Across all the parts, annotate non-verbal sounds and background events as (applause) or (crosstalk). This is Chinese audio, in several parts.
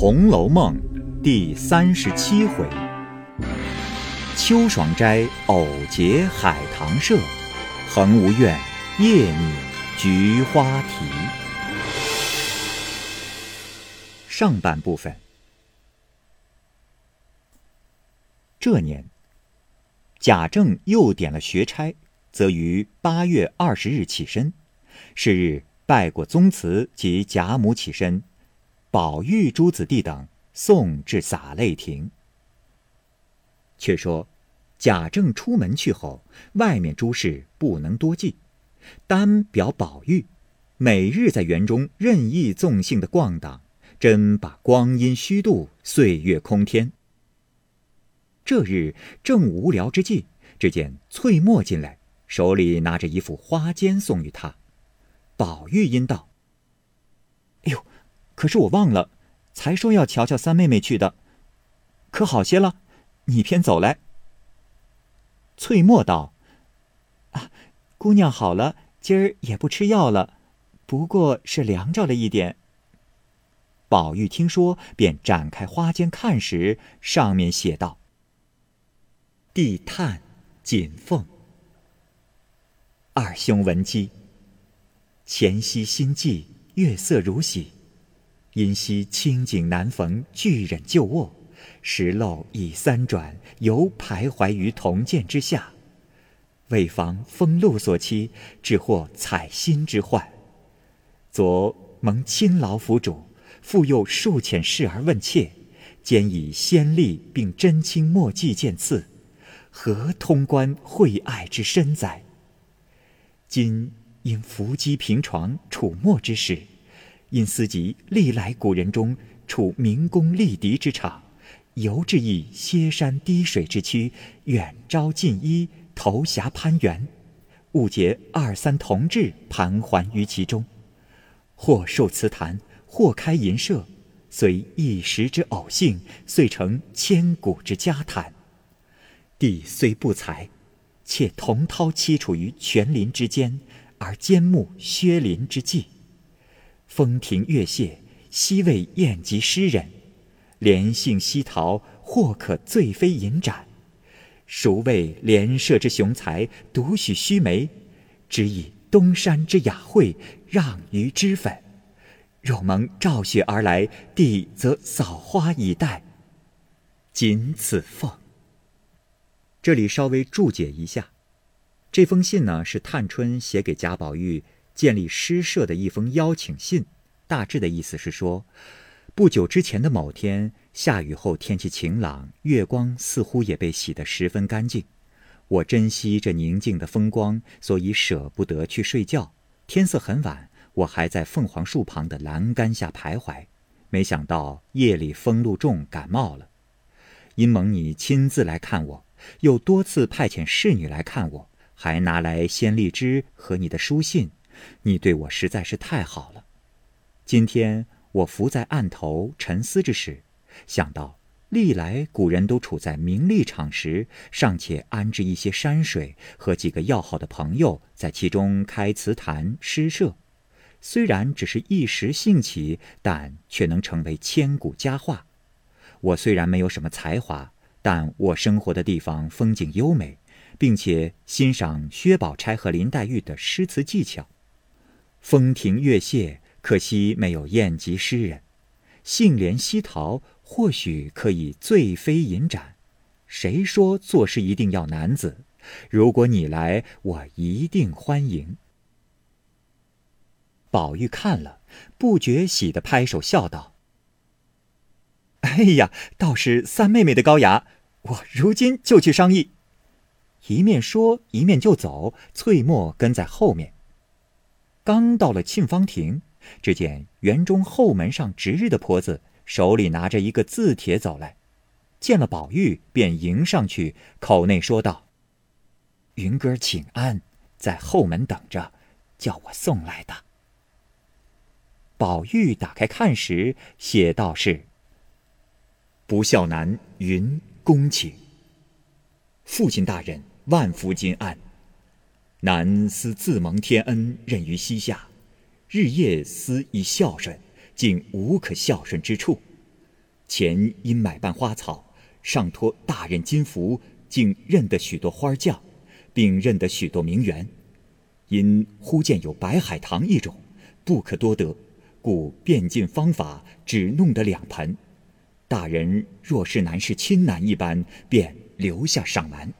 红楼梦》第三十七回：秋爽斋偶结海棠社，恒无怨，夜拟菊花题。上半部分。这年，贾政又点了学差，则于八月二十日起身，是日拜过宗祠及贾母起身。宝玉诸子弟等送至洒泪亭。却说贾政出门去后，外面诸事不能多记，单表宝玉，每日在园中任意纵性的逛荡，真把光阴虚度，岁月空天。这日正无聊之际，只见翠墨进来，手里拿着一副花笺送与他。宝玉因道：“哎呦！”可是我忘了，才说要瞧瞧三妹妹去的，可好些了？你偏走来。翠墨道：“啊，姑娘好了，今儿也不吃药了，不过是凉着了一点。”宝玉听说，便展开花笺看时，上面写道：“地炭锦凤，二兄闻鸡，前夕心悸，月色如洗。”因惜清景难逢，俱忍旧卧。石漏已三转，犹徘徊于铜鉴之下。为防风露所欺，只获采薪之患。昨蒙亲劳府主，复又数遣侍儿问切，兼以先例并真卿墨迹见赐，何通关惠爱之深哉？今因伏击平床，楚墨之事。因思及历来古人中处明宫立敌之场，犹至意歇山滴水之区，远招近依，投峡攀援，误结二三同志盘桓于其中，或受祠坛，或开银社，虽一时之偶幸，遂成千古之佳谈。帝虽不才，且同涛栖处于泉林之间，而兼慕薛林之际。风亭月榭，昔为宴集诗人；莲杏西桃，或可醉飞银盏。孰谓莲社之雄才，独许须眉？只以东山之雅惠，让于脂粉。若蒙赵雪而来，帝则扫花以待。仅此奉。这里稍微注解一下，这封信呢是探春写给贾宝玉。建立诗社的一封邀请信，大致的意思是说，不久之前的某天下雨后天气晴朗，月光似乎也被洗得十分干净。我珍惜这宁静的风光，所以舍不得去睡觉。天色很晚，我还在凤凰树旁的栏杆下徘徊。没想到夜里风露重，感冒了。因蒙你亲自来看我，又多次派遣侍女来看我，还拿来鲜荔枝和你的书信。你对我实在是太好了。今天我伏在案头沉思之时，想到历来古人都处在名利场时，尚且安置一些山水和几个要好的朋友在其中开祠坛诗社，虽然只是一时兴起，但却能成为千古佳话。我虽然没有什么才华，但我生活的地方风景优美，并且欣赏薛宝钗和林黛玉的诗词技巧。风亭月榭，可惜没有宴集诗人；杏帘西桃，或许可以醉飞银盏。谁说做事一定要男子？如果你来，我一定欢迎。宝玉看了，不觉喜的拍手笑道：“哎呀，倒是三妹妹的高雅，我如今就去商议。”一面说，一面就走，翠墨跟在后面。刚到了沁芳亭，只见园中后门上值日的婆子手里拿着一个字帖走来，见了宝玉，便迎上去，口内说道：“云哥请安，在后门等着，叫我送来的。”宝玉打开看时，写道是：“不孝男云恭请，父亲大人万福金安。”男思自蒙天恩，任于膝下，日夜思以孝顺，竟无可孝顺之处。前因买办花草，上托大任金福，竟认得许多花匠，并认得许多名媛。因忽见有白海棠一种，不可多得，故变尽方法，只弄得两盆。大人若是难是亲男一般，便留下赏玩。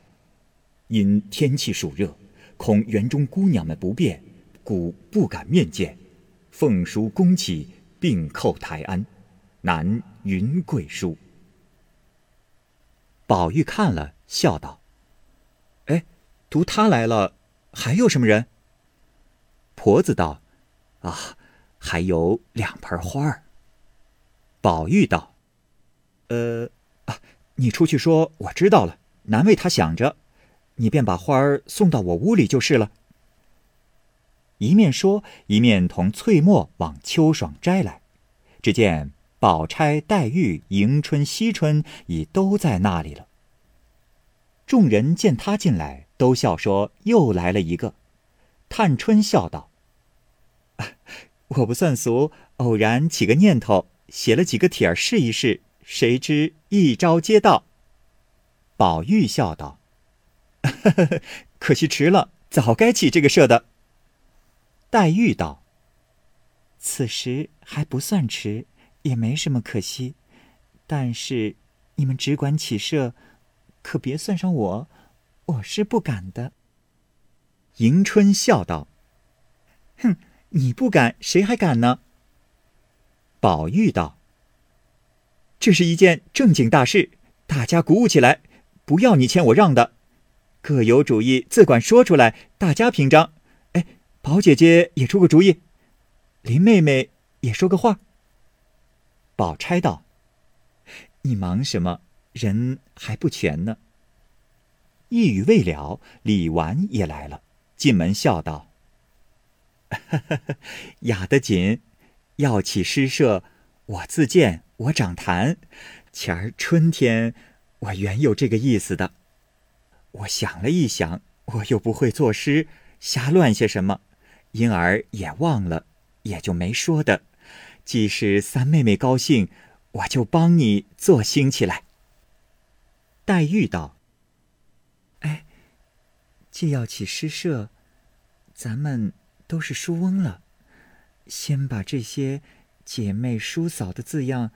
因天气暑热，恐园中姑娘们不便，故不敢面见。奉书恭启，并叩台安。南云贵书。宝玉看了，笑道：“哎，读他来了，还有什么人？”婆子道：“啊，还有两盆花儿。”宝玉道。呃，啊，你出去说，我知道了，难为他想着，你便把花儿送到我屋里就是了。一面说，一面同翠墨往秋爽斋来。只见宝钗、黛玉、迎春、惜春已都在那里了。众人见他进来，都笑说：“又来了一个。”探春笑道：“我不算俗，偶然起个念头，写了几个帖儿试一试。”谁知一招接到。宝玉笑道：“ (laughs) 可惜迟了，早该起这个社的。”黛玉道：“此时还不算迟，也没什么可惜。但是你们只管起社，可别算上我，我是不敢的。”迎春笑道：“哼，你不敢，谁还敢呢？”宝玉道。这是一件正经大事，大家鼓舞起来，不要你谦我让的，各有主意自管说出来，大家评章。哎，宝姐姐也出个主意，林妹妹也说个话。宝钗道：“你忙什么？人还不全呢。”一语未了，李纨也来了，进门笑道：“ (laughs) 雅得紧，要起诗社，我自荐。”我长痰，前儿春天，我原有这个意思的。我想了一想，我又不会作诗，瞎乱些什么，因而也忘了，也就没说的。既是三妹妹高兴，我就帮你做兴起来。黛玉道：“哎，既要起诗社，咱们都是书翁了，先把这些姐妹叔嫂的字样。”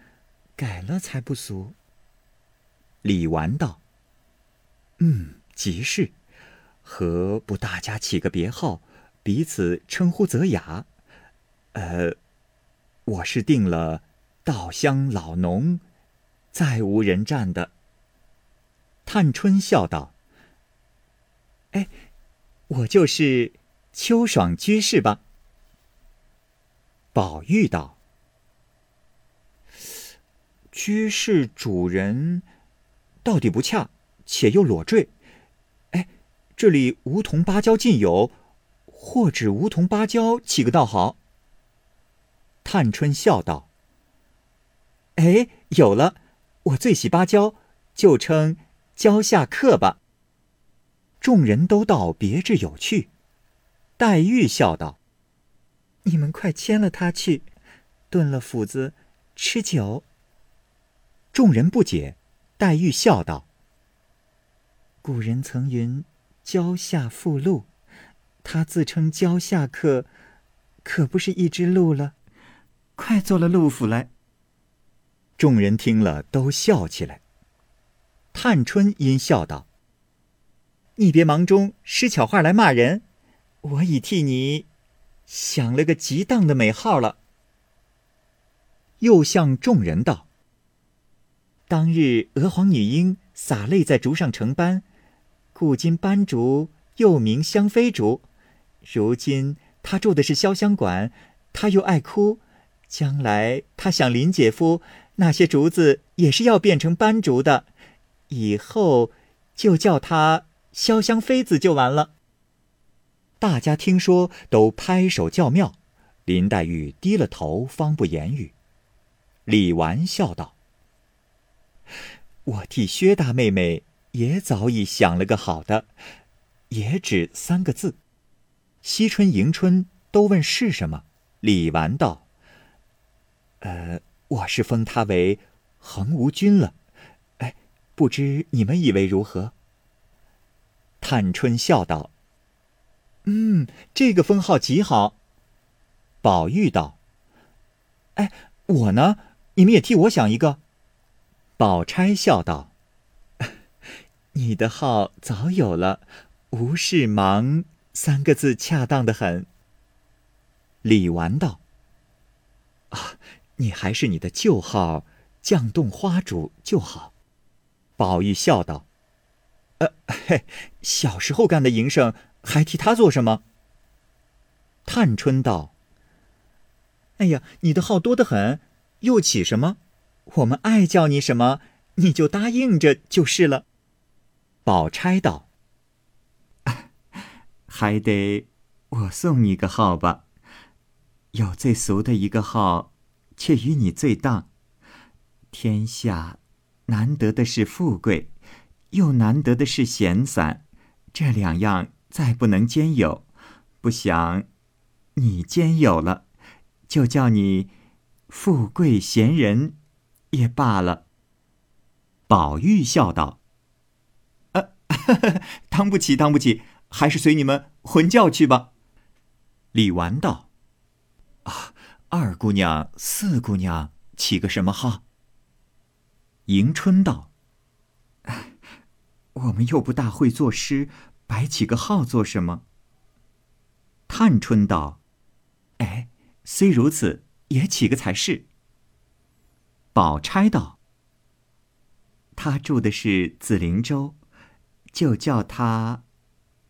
改了才不俗。李纨道：“嗯，即是，何不大家起个别号，彼此称呼则雅？呃，我是定了稻香老农，再无人占的。”探春笑道：“哎，我就是秋爽居士吧。”宝玉道。居士主人，到底不恰，且又裸坠。这里梧桐芭蕉尽有，或指梧桐芭蕉起个倒好。探春笑道：“哎，有了，我最喜芭蕉，就称蕉下客吧。”众人都道别致有趣。黛玉笑道：“你们快牵了他去，炖了斧子，吃酒。”众人不解，黛玉笑道：“古人曾云‘蕉下附鹿’，他自称‘蕉下客’，可不是一只鹿了？快做了鹿府来。”众人听了，都笑起来。探春因笑道：“你别忙中施巧话来骂人，我已替你想了个极当的美号了。”又向众人道。当日娥皇女英洒泪在竹上成斑，故今斑竹又名香妃竹。如今她住的是潇湘馆，她又爱哭，将来她想林姐夫，那些竹子也是要变成斑竹的，以后就叫她潇湘妃子就完了。大家听说都拍手叫妙，林黛玉低了头，方不言语。李纨笑道。我替薛大妹妹也早已想了个好的，也只三个字。惜春、迎春都问是什么，李纨道：“呃，我是封他为恒无君了。哎，不知你们以为如何？”探春笑道：“嗯，这个封号极好。”宝玉道：“哎，我呢？你们也替我想一个。”宝钗笑道：“你的号早有了，‘无事忙’三个字恰当的很。”李纨道：“啊，你还是你的旧号‘绛洞花主’就好。”宝玉笑道：“呃，嘿，小时候干的营生，还替他做什么？”探春道。哎呀，你的号多得很，又起什么？我们爱叫你什么，你就答应着就是了。宝钗道：“ (laughs) 还得我送你个号吧。有最俗的一个号，却与你最当。天下难得的是富贵，又难得的是闲散，这两样再不能兼有。不想你兼有了。”就叫你富贵闲人也罢了。宝玉笑道：“，(laughs) 当不起，当不起，还是随你们混叫去吧。”李纨道：“啊，二姑娘、四姑娘起个什么号？”迎春道：“我们又不大会作诗，白起个号做什么？”探春道：“哎。”虽如此，也起个才是。宝钗道：“他住的是紫菱洲，就叫他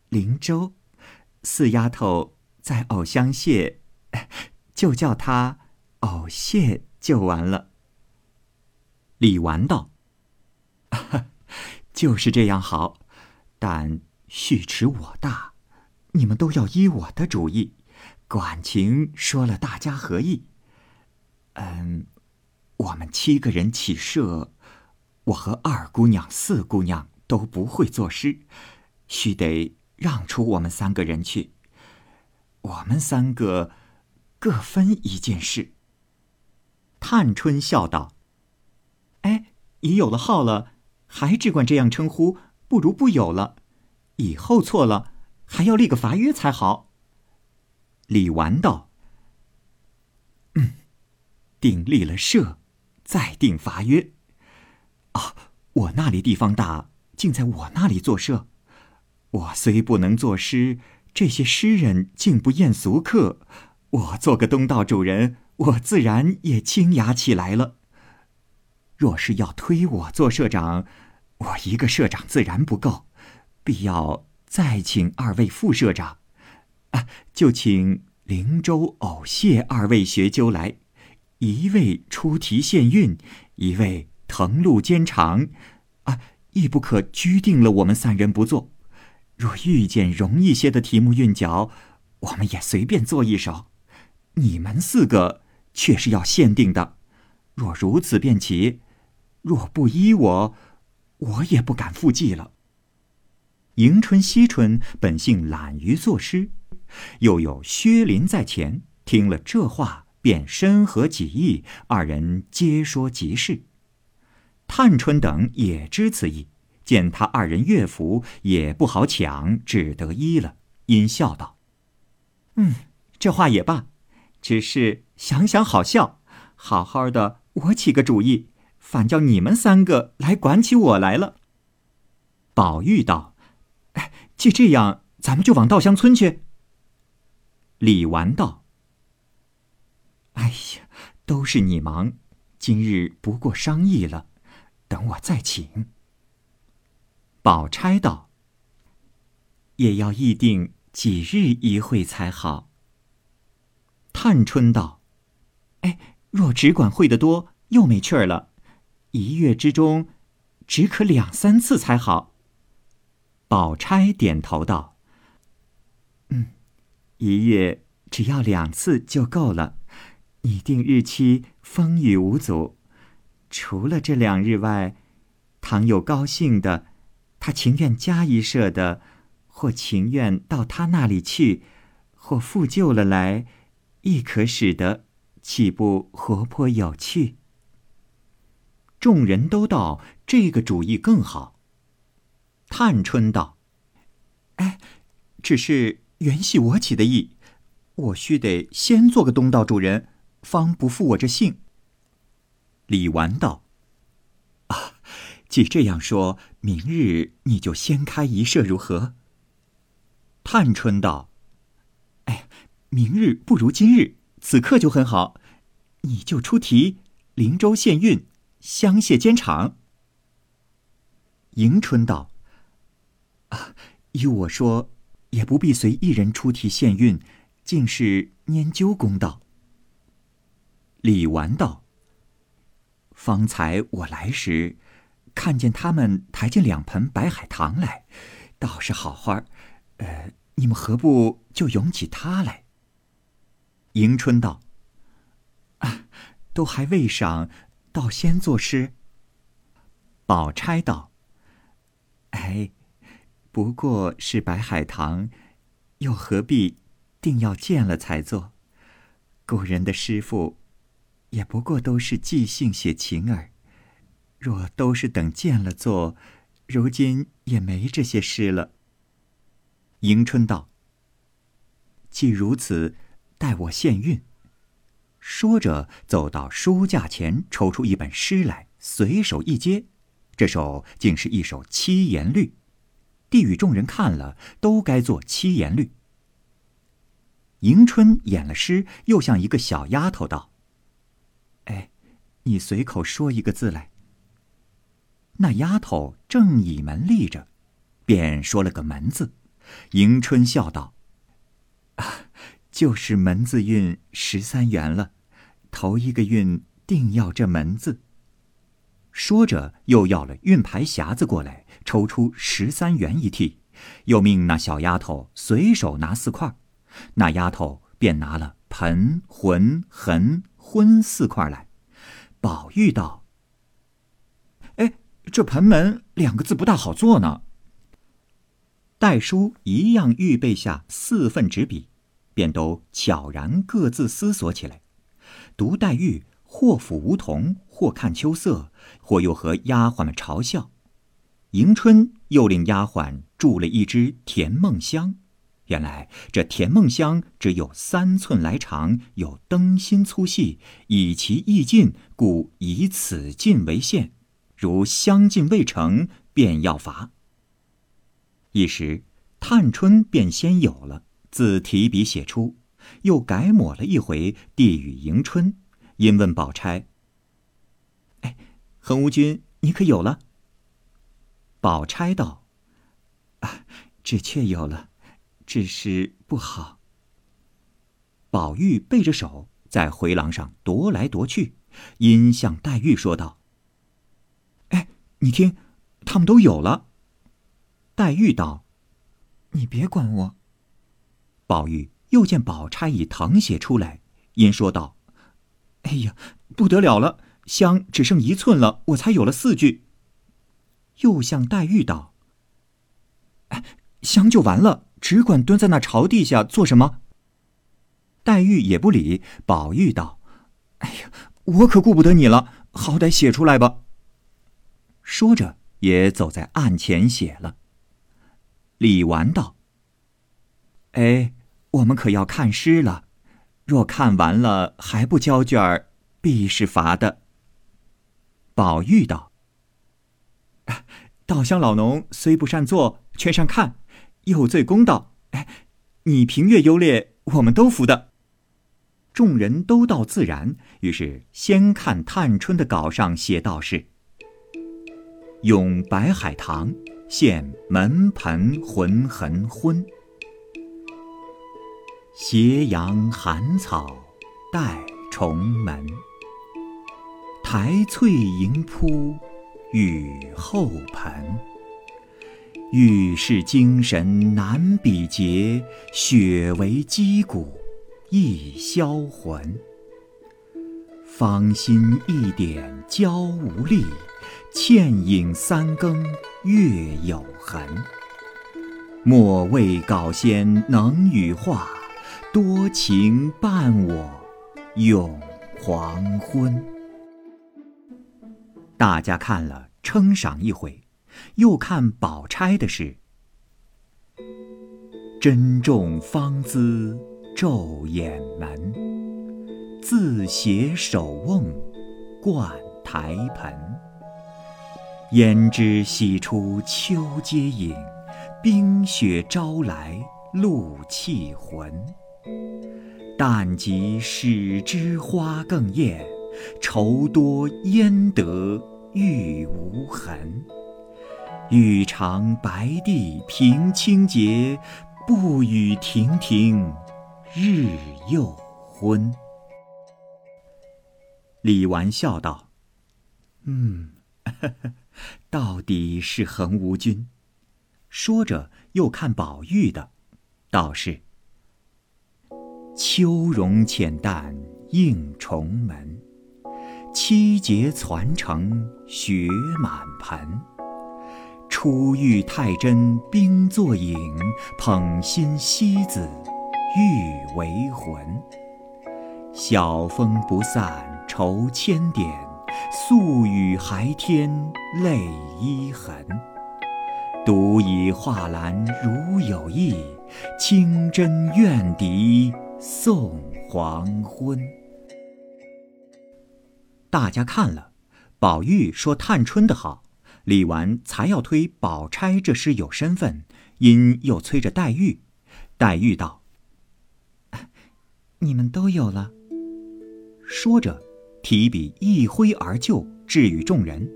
灵洲；四丫头在藕香榭，(laughs) 就叫他藕榭，就完了。”李纨道：“ (laughs) 就是这样好，但续迟我大，你们都要依我的主意。”管情说了，大家合意。嗯，我们七个人起社，我和二姑娘、四姑娘都不会作诗，须得让出我们三个人去。我们三个各分一件事。探春笑道：“哎，已有了号了，还只管这样称呼，不如不有了。以后错了，还要立个罚约才好。”李纨道：“嗯，定立了社，再定罚约。啊，我那里地方大，竟在我那里做社。我虽不能作诗，这些诗人竟不厌俗客。我做个东道主人，我自然也清雅起来了。若是要推我做社长，我一个社长自然不够，必要再请二位副社长。”啊，就请灵州、藕谢二位学究来，一位出题献韵，一位誊录兼长，亦不可拘定了我们三人不做。若遇见容易些的题目韵脚，我们也随便做一首。你们四个却是要限定的。若如此便起，若不依我，我也不敢复记了。迎春、惜春本性懒于作诗。又有薛林在前，听了这话，便深合己意。二人皆说极是。探春等也知此意，见他二人乐服，也不好抢，只得依了。因笑道：“嗯，这话也罢，只是想想好笑。好好的，我起个主意，反叫你们三个来管起我来了。”宝玉道：“哎，既这样，咱们就往稻香村去。”李纨道：“哎呀，都是你忙，今日不过商议了，等我再请。”宝钗道：“也要议定几日一会才好。”探春道：“哎，若只管会得多，又没趣儿了。一月之中，只可两三次才好。”宝钗点头道：“嗯。”一月只要两次就够了，拟定日期风雨无阻。除了这两日外，倘有高兴的，他情愿加一社的，或情愿到他那里去，或复旧了来，亦可使得，岂不活泼有趣？众人都道这个主意更好。探春道：“哎，只是原系我起的意，我须得先做个东道主人，方不负我这姓。”李纨道：“啊，既这样说，明日你就先开一社如何？”探春道：“哎，明日不如今日，此刻就很好。你就出题，灵州县运，香榭监场。”迎春道：“啊，依我说，也不必随一人出题县运，竟是拈阄公道。”李纨道：“方才我来时，看见他们抬进两盆白海棠来，倒是好花。”呃，你们何不就咏起它来？迎春道：“啊，都还未赏，倒先作诗。”宝钗道：“哎，不过是白海棠，又何必定要见了才做？古人的诗赋，也不过都是即兴写情儿。若都是等见了做，如今也没这些诗了。”迎春道：“既如此，待我献韵。”说着，走到书架前，抽出一本诗来，随手一接，这首竟是一首七言律。递与众人看了，都该做七言律。迎春演了诗，又向一个小丫头道：“，你随口说一个字来。”那丫头正倚门立着，便说了个“门”字。迎春笑道：“啊，就是门字韵十三元了，头一个韵定要这门字。”说着，又要了韵牌匣子过来，抽出十三元一屉，又命那小丫头随手拿四块，那丫头便拿了盆、魂、痕、昏四块来。宝玉道：“哎，这盆门两个字不大好做呢。”戴叔一样预备下四份纸笔，便都悄然各自思索起来。独黛玉或抚梧桐，或看秋色，或又和丫鬟们嘲笑。迎春又令丫鬟铸了一支甜梦香。原来这甜梦香只有三寸来长，有灯芯粗细，以其意尽，故以此尽为限。如香尽未成，便要罚。一时，探春便先有了，自提笔写出，又改抹了一回，递与迎春，因问宝钗：“哎，恒无君，你可有了？”宝钗道：“啊，只却有了，只是不好。”宝玉背着手在回廊上踱来踱去，因向黛玉说道：“哎，你听，他们都有了。”黛玉道：“你别管我。”宝玉又见宝钗已誊写出来，因说道：“哎呀，不得了了！香只剩一寸了，我才有了四句。”又向黛玉道：“哎，香就完了，只管蹲在那朝地下做什么？”黛玉也不理。宝玉道：“哎呀，我可顾不得你了，好歹写出来吧。”说着，也走在案前写了。李纨道：“哎，我们可要看诗了，若看完了还不交卷儿，必是罚的。”宝玉道：“稻香老农虽不善作，却善看，有罪公道。哎，你评阅优劣，我们都服的。”众人都道自然，于是先看探春的稿上写道是：“咏白海棠。”现门盆浑痕昏，斜阳寒草带重门。苔翠盈铺雨后盆，玉是精神难比劫，雪为肌骨易销魂。芳心一点娇无力。倩影三更月有痕，莫谓稿仙能与画，多情伴我永黄昏。大家看了，称赏一回，又看宝钗的诗：“珍重芳姿昼掩门，自携手瓮灌台盆。胭脂洗出秋阶影，冰雪招来露气魂。但及始知花更艳，愁多焉得玉无痕？欲尝白帝平清节，不与亭亭日又昏。李纨笑道：“嗯，(laughs) 到底是横无君。”说着又看宝玉的，道是：“秋容浅淡映重门。”七节攒成雪满盆，初遇太真冰作影，捧心西子玉为魂。晓风不散愁千点，宿雨还添泪依痕。独倚画栏如有意，清真怨笛送黄昏。大家看了，宝玉说探春的好，李纨才要推宝钗这诗有身份，因又催着黛玉。黛玉道：“你们都有了。”说着，提笔一挥而就，置与众人。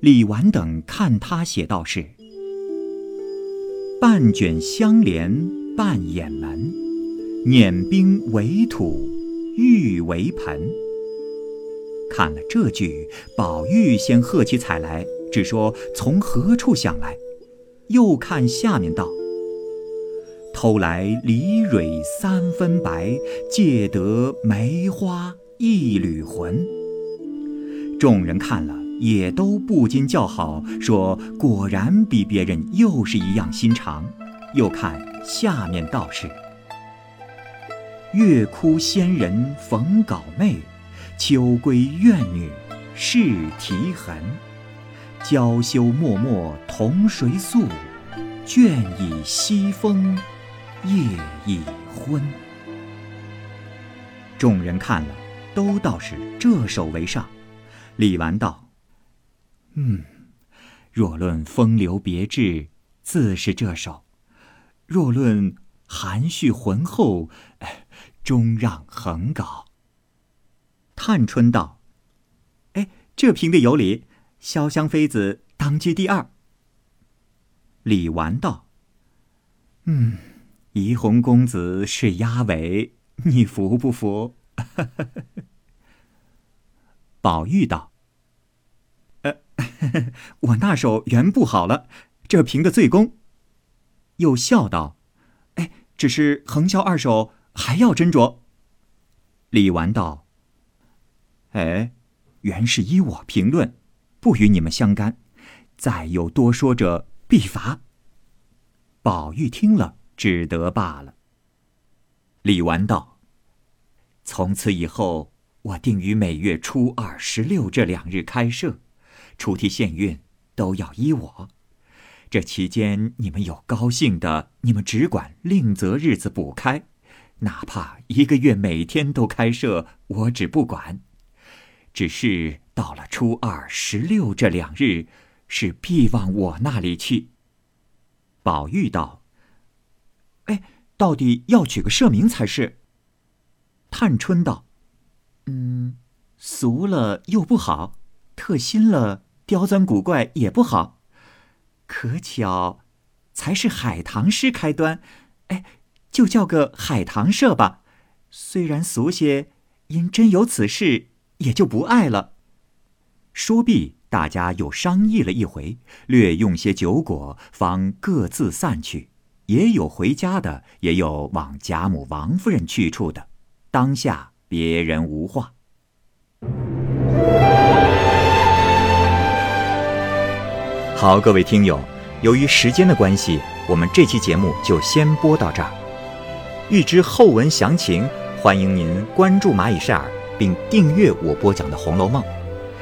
李纨等看他写道是：“半卷香帘半掩门，碾冰为土，玉为盆。”看了这句，宝玉先喝起彩来，只说从何处想来。又看下面道：“偷来梨蕊三分白，借得梅花一缕魂。”众人看了，也都不禁叫好，说：“果然比别人又是一样心肠。”又看下面道是：“月窟仙人逢稿妹。”秋闺怨女是啼痕，娇羞脉脉同谁诉？倦倚西风，夜已昏。众人看了，都道是这首为上。李纨道：“嗯，若论风流别致，自是这首；若论含蓄浑厚，终让横稿。”探春道：“哎，这评的有理，潇湘妃子当居第二。”李纨道：“嗯，怡红公子是压尾，你服不服？” (laughs) 宝玉道：“呃，(laughs) 我那手原不好了，这评的最公。”又笑道：“哎，只是横箫二首还要斟酌。”李纨道。哎，原是依我评论，不与你们相干。再有多说者，必罚。宝玉听了，只得罢了。李纨道：“从此以后，我定于每月初二、十六这两日开设，出题限韵都要依我。这期间你们有高兴的，你们只管另择日子补开，哪怕一个月每天都开设，我只不管。”只是到了初二、十六这两日，是必往我那里去。宝玉道：“哎，到底要取个社名才是。”探春道：“嗯，俗了又不好，特新了刁钻古怪也不好。可巧，才是海棠诗开端，哎，就叫个海棠社吧。虽然俗些，因真有此事。”也就不爱了。说毕，大家又商议了一回，略用些酒果，方各自散去。也有回家的，也有往贾母、王夫人去处的。当下别人无话。好，各位听友，由于时间的关系，我们这期节目就先播到这儿。欲知后文详情，欢迎您关注蚂蚁晒尔。并订阅我播讲的《红楼梦》，